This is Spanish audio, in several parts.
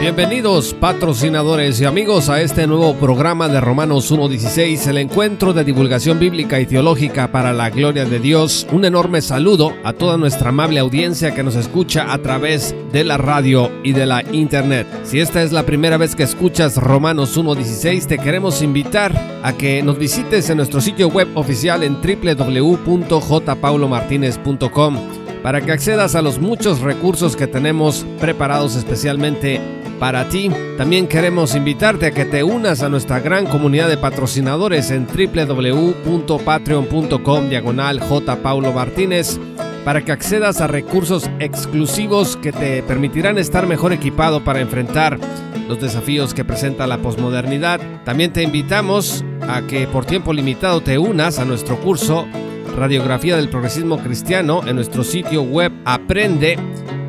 Bienvenidos patrocinadores y amigos a este nuevo programa de Romanos 1.16, el encuentro de divulgación bíblica y teológica para la gloria de Dios. Un enorme saludo a toda nuestra amable audiencia que nos escucha a través de la radio y de la internet. Si esta es la primera vez que escuchas Romanos 1.16, te queremos invitar a que nos visites en nuestro sitio web oficial en www.jpaulomartinez.com para que accedas a los muchos recursos que tenemos preparados especialmente para ti. También queremos invitarte a que te unas a nuestra gran comunidad de patrocinadores en www.patreon.com diagonal J. Paulo Martínez para que accedas a recursos exclusivos que te permitirán estar mejor equipado para enfrentar los desafíos que presenta la posmodernidad. También te invitamos a que por tiempo limitado te unas a nuestro curso Radiografía del Progresismo Cristiano en nuestro sitio web Aprende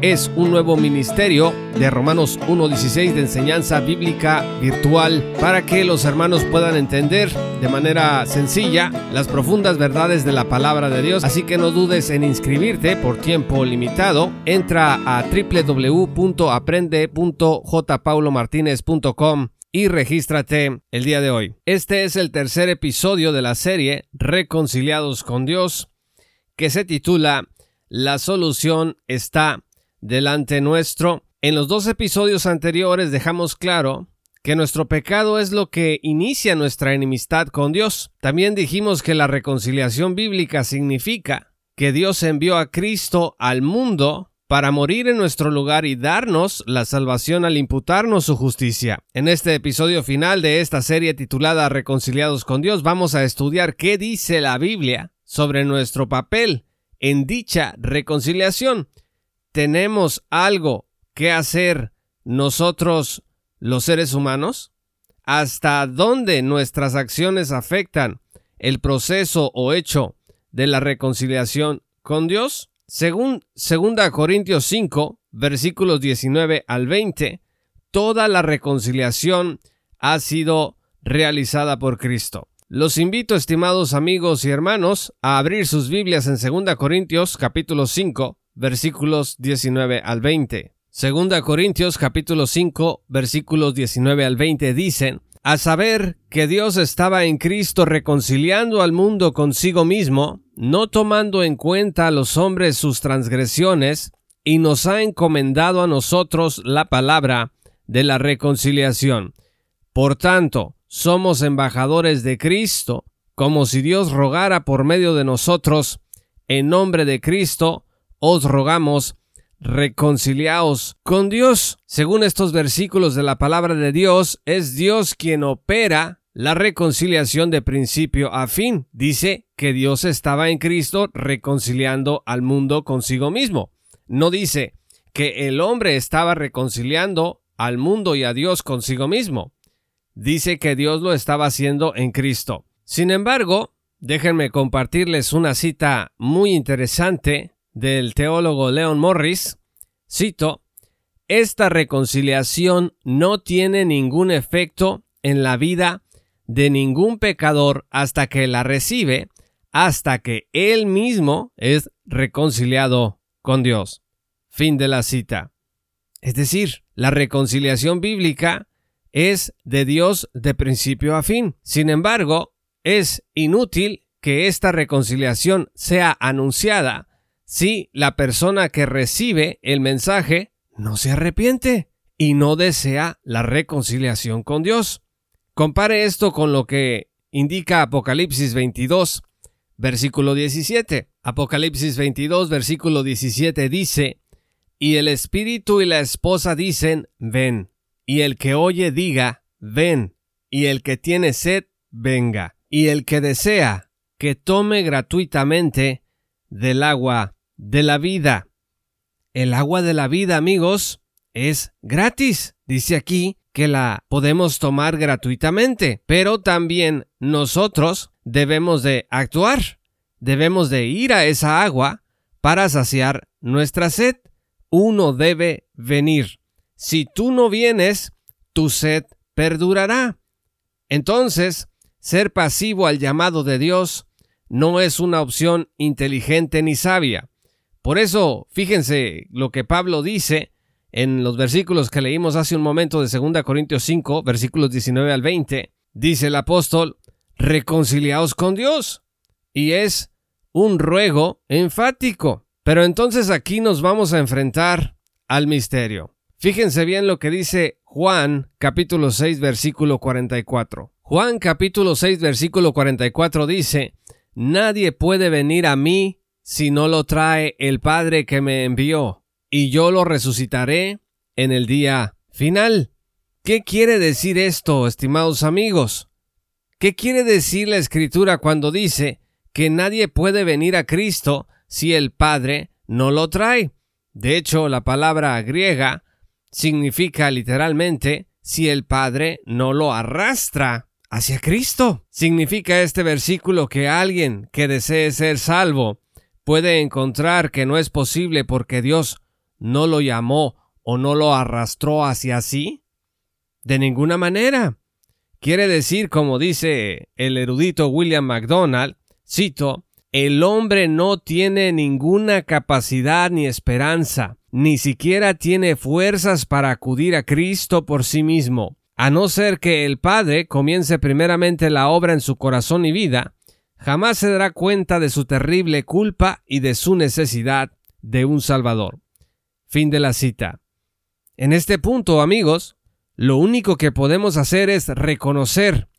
es un nuevo ministerio de Romanos 1.16 de enseñanza bíblica virtual para que los hermanos puedan entender de manera sencilla las profundas verdades de la palabra de Dios. Así que no dudes en inscribirte por tiempo limitado. Entra a www.aprende.jpaulomartinez.com y regístrate el día de hoy. Este es el tercer episodio de la serie Reconciliados con Dios que se titula La solución está delante nuestro. En los dos episodios anteriores dejamos claro que nuestro pecado es lo que inicia nuestra enemistad con Dios. También dijimos que la reconciliación bíblica significa que Dios envió a Cristo al mundo para morir en nuestro lugar y darnos la salvación al imputarnos su justicia. En este episodio final de esta serie titulada Reconciliados con Dios vamos a estudiar qué dice la Biblia sobre nuestro papel en dicha reconciliación tenemos algo que hacer nosotros los seres humanos? ¿Hasta dónde nuestras acciones afectan el proceso o hecho de la reconciliación con Dios? Según 2 Corintios 5, versículos 19 al 20, toda la reconciliación ha sido realizada por Cristo. Los invito, estimados amigos y hermanos, a abrir sus Biblias en 2 Corintios capítulo 5, versículos 19 al 20. Segunda Corintios capítulo 5 versículos 19 al 20 dicen, a saber que Dios estaba en Cristo reconciliando al mundo consigo mismo, no tomando en cuenta a los hombres sus transgresiones, y nos ha encomendado a nosotros la palabra de la reconciliación. Por tanto, somos embajadores de Cristo, como si Dios rogara por medio de nosotros, en nombre de Cristo, os rogamos, reconciliaos con Dios. Según estos versículos de la palabra de Dios, es Dios quien opera la reconciliación de principio a fin. Dice que Dios estaba en Cristo reconciliando al mundo consigo mismo. No dice que el hombre estaba reconciliando al mundo y a Dios consigo mismo. Dice que Dios lo estaba haciendo en Cristo. Sin embargo, déjenme compartirles una cita muy interesante del teólogo Leon Morris, cito, esta reconciliación no tiene ningún efecto en la vida de ningún pecador hasta que la recibe, hasta que él mismo es reconciliado con Dios. Fin de la cita. Es decir, la reconciliación bíblica es de Dios de principio a fin. Sin embargo, es inútil que esta reconciliación sea anunciada si la persona que recibe el mensaje no se arrepiente y no desea la reconciliación con Dios. Compare esto con lo que indica Apocalipsis 22, versículo 17. Apocalipsis 22, versículo 17 dice, Y el espíritu y la esposa dicen, ven, y el que oye diga, ven, y el que tiene sed, venga, y el que desea, que tome gratuitamente del agua de la vida. El agua de la vida, amigos, es gratis. Dice aquí que la podemos tomar gratuitamente, pero también nosotros debemos de actuar. Debemos de ir a esa agua para saciar nuestra sed. Uno debe venir. Si tú no vienes, tu sed perdurará. Entonces, ser pasivo al llamado de Dios no es una opción inteligente ni sabia. Por eso, fíjense lo que Pablo dice en los versículos que leímos hace un momento de 2 Corintios 5, versículos 19 al 20. Dice el apóstol, reconciliaos con Dios. Y es un ruego enfático. Pero entonces aquí nos vamos a enfrentar al misterio. Fíjense bien lo que dice Juan capítulo 6 versículo 44. Juan capítulo 6 versículo 44 dice, Nadie puede venir a mí si no lo trae el Padre que me envió, y yo lo resucitaré en el día final. ¿Qué quiere decir esto, estimados amigos? ¿Qué quiere decir la Escritura cuando dice que nadie puede venir a Cristo si el Padre no lo trae? De hecho, la palabra griega significa literalmente si el Padre no lo arrastra hacia Cristo. Significa este versículo que alguien que desee ser salvo puede encontrar que no es posible porque Dios no lo llamó o no lo arrastró hacia sí? De ninguna manera. Quiere decir, como dice el erudito William MacDonald, cito, el hombre no tiene ninguna capacidad ni esperanza ni siquiera tiene fuerzas para acudir a Cristo por sí mismo, a no ser que el Padre comience primeramente la obra en su corazón y vida, jamás se dará cuenta de su terrible culpa y de su necesidad de un Salvador. Fin de la cita. En este punto, amigos, lo único que podemos hacer es reconocer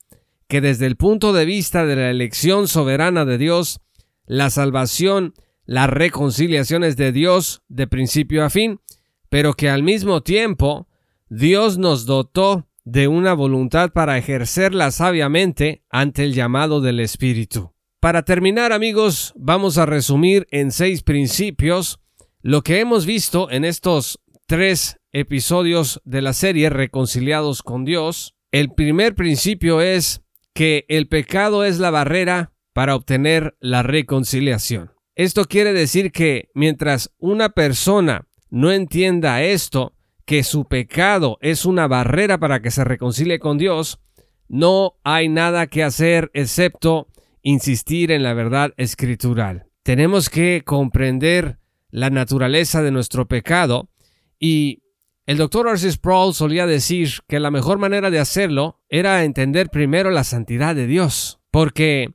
que desde el punto de vista de la elección soberana de Dios, la salvación las reconciliaciones de Dios de principio a fin, pero que al mismo tiempo Dios nos dotó de una voluntad para ejercerla sabiamente ante el llamado del Espíritu. Para terminar, amigos, vamos a resumir en seis principios lo que hemos visto en estos tres episodios de la serie Reconciliados con Dios. El primer principio es que el pecado es la barrera para obtener la reconciliación. Esto quiere decir que mientras una persona no entienda esto, que su pecado es una barrera para que se reconcilie con Dios, no hay nada que hacer excepto insistir en la verdad escritural. Tenemos que comprender la naturaleza de nuestro pecado y el doctor Arcis Sproul solía decir que la mejor manera de hacerlo era entender primero la santidad de Dios, porque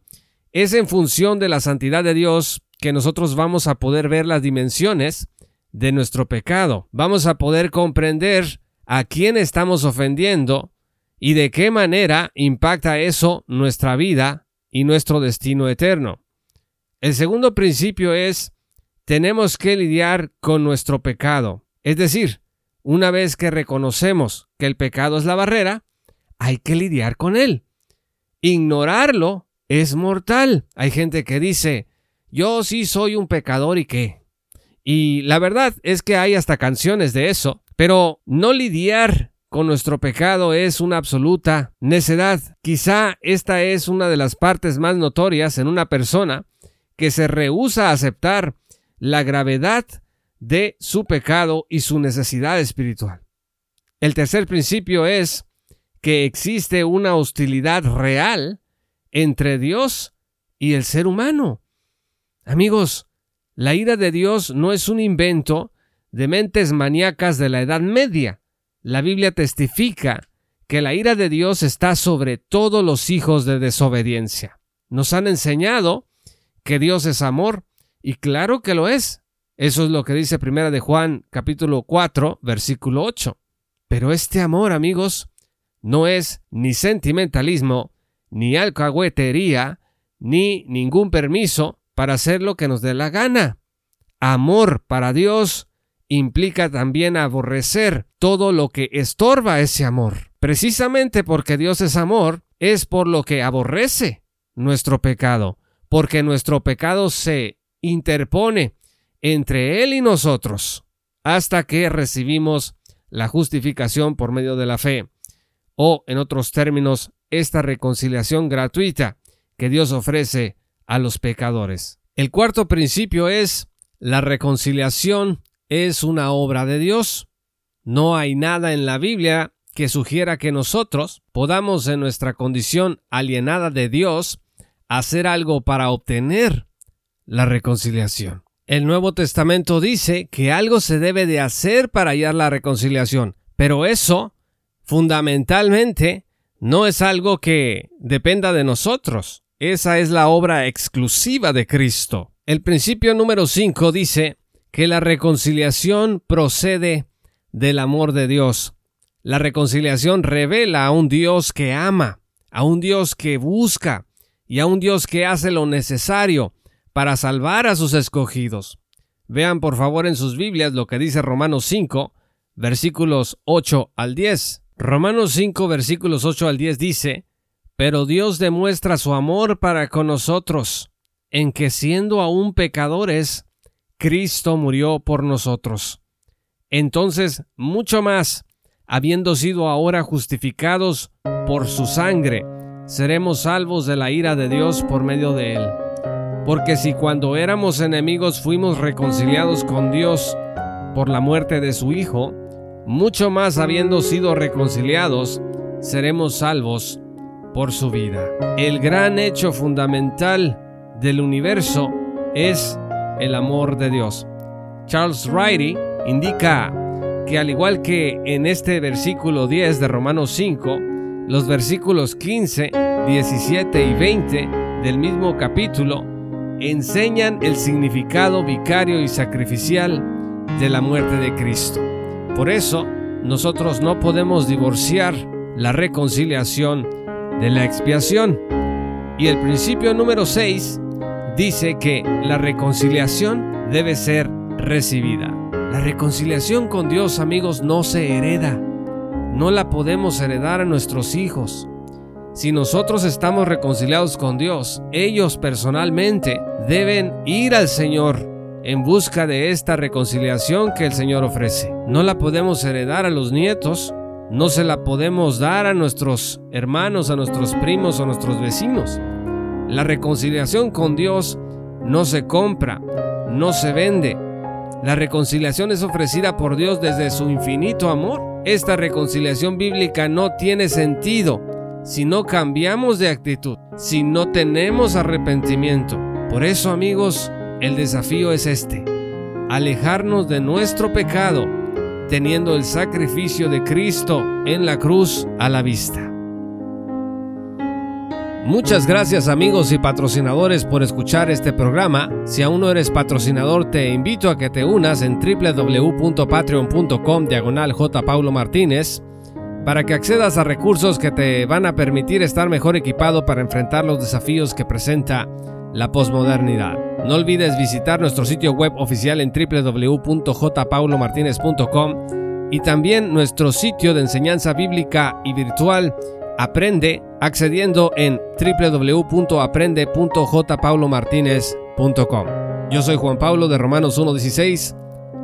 es en función de la santidad de Dios que nosotros vamos a poder ver las dimensiones de nuestro pecado. Vamos a poder comprender a quién estamos ofendiendo y de qué manera impacta eso nuestra vida y nuestro destino eterno. El segundo principio es, tenemos que lidiar con nuestro pecado. Es decir, una vez que reconocemos que el pecado es la barrera, hay que lidiar con él. Ignorarlo es mortal. Hay gente que dice, yo sí soy un pecador y qué. Y la verdad es que hay hasta canciones de eso, pero no lidiar con nuestro pecado es una absoluta necedad. Quizá esta es una de las partes más notorias en una persona que se rehúsa a aceptar la gravedad de su pecado y su necesidad espiritual. El tercer principio es que existe una hostilidad real entre Dios y el ser humano. Amigos, la ira de Dios no es un invento de mentes maníacas de la Edad Media. La Biblia testifica que la ira de Dios está sobre todos los hijos de desobediencia. Nos han enseñado que Dios es amor, y claro que lo es. Eso es lo que dice Primera de Juan capítulo 4, versículo 8. Pero este amor, amigos, no es ni sentimentalismo, ni alcahuetería, ni ningún permiso, para hacer lo que nos dé la gana. Amor para Dios implica también aborrecer todo lo que estorba ese amor. Precisamente porque Dios es amor, es por lo que aborrece nuestro pecado, porque nuestro pecado se interpone entre Él y nosotros, hasta que recibimos la justificación por medio de la fe, o en otros términos, esta reconciliación gratuita que Dios ofrece a los pecadores. El cuarto principio es La reconciliación es una obra de Dios. No hay nada en la Biblia que sugiera que nosotros podamos en nuestra condición alienada de Dios hacer algo para obtener la reconciliación. El Nuevo Testamento dice que algo se debe de hacer para hallar la reconciliación, pero eso, fundamentalmente, no es algo que dependa de nosotros. Esa es la obra exclusiva de Cristo. El principio número 5 dice que la reconciliación procede del amor de Dios. La reconciliación revela a un Dios que ama, a un Dios que busca y a un Dios que hace lo necesario para salvar a sus escogidos. Vean por favor en sus Biblias lo que dice Romanos 5, versículos 8 al 10. Romanos 5, versículos 8 al 10 dice, Pero Dios demuestra su amor para con nosotros, en que siendo aún pecadores, Cristo murió por nosotros. Entonces, mucho más, habiendo sido ahora justificados por su sangre, seremos salvos de la ira de Dios por medio de él. Porque si cuando éramos enemigos fuimos reconciliados con Dios por la muerte de su Hijo, mucho más habiendo sido reconciliados, seremos salvos por su vida. El gran hecho fundamental del universo es el amor de Dios. Charles Riley indica que al igual que en este versículo 10 de Romanos 5, los versículos 15, 17 y 20 del mismo capítulo enseñan el significado vicario y sacrificial de la muerte de Cristo. Por eso, nosotros no podemos divorciar la reconciliación de la expiación. Y el principio número 6 dice que la reconciliación debe ser recibida. La reconciliación con Dios, amigos, no se hereda. No la podemos heredar a nuestros hijos. Si nosotros estamos reconciliados con Dios, ellos personalmente deben ir al Señor en busca de esta reconciliación que el Señor ofrece. No la podemos heredar a los nietos, no se la podemos dar a nuestros hermanos, a nuestros primos a nuestros vecinos. La reconciliación con Dios no se compra, no se vende, la reconciliación es ofrecida por Dios desde su infinito amor. Esta reconciliación bíblica no tiene sentido si no cambiamos de actitud, si no tenemos arrepentimiento. Por eso, amigos, el desafío es este. Alejarnos de nuestro pecado, teniendo el sacrificio de Cristo en la cruz a la vista. Muchas gracias amigos y patrocinadores por escuchar este programa. Si aún no eres patrocinador, te invito a que te unas en www.patreon.com diagonal J. Paulo Martínez para que accedas a recursos que te van a permitir estar mejor equipado para enfrentar los desafíos que presenta la posmodernidad. No olvides visitar nuestro sitio web oficial en www.jpaulomartinez.com y también nuestro sitio de enseñanza bíblica y virtual Aprende accediendo en www.aprende.jpaulomartinez.com. Yo soy Juan Pablo de Romanos 1.16.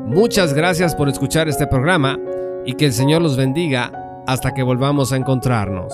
Muchas gracias por escuchar este programa y que el Señor los bendiga hasta que volvamos a encontrarnos.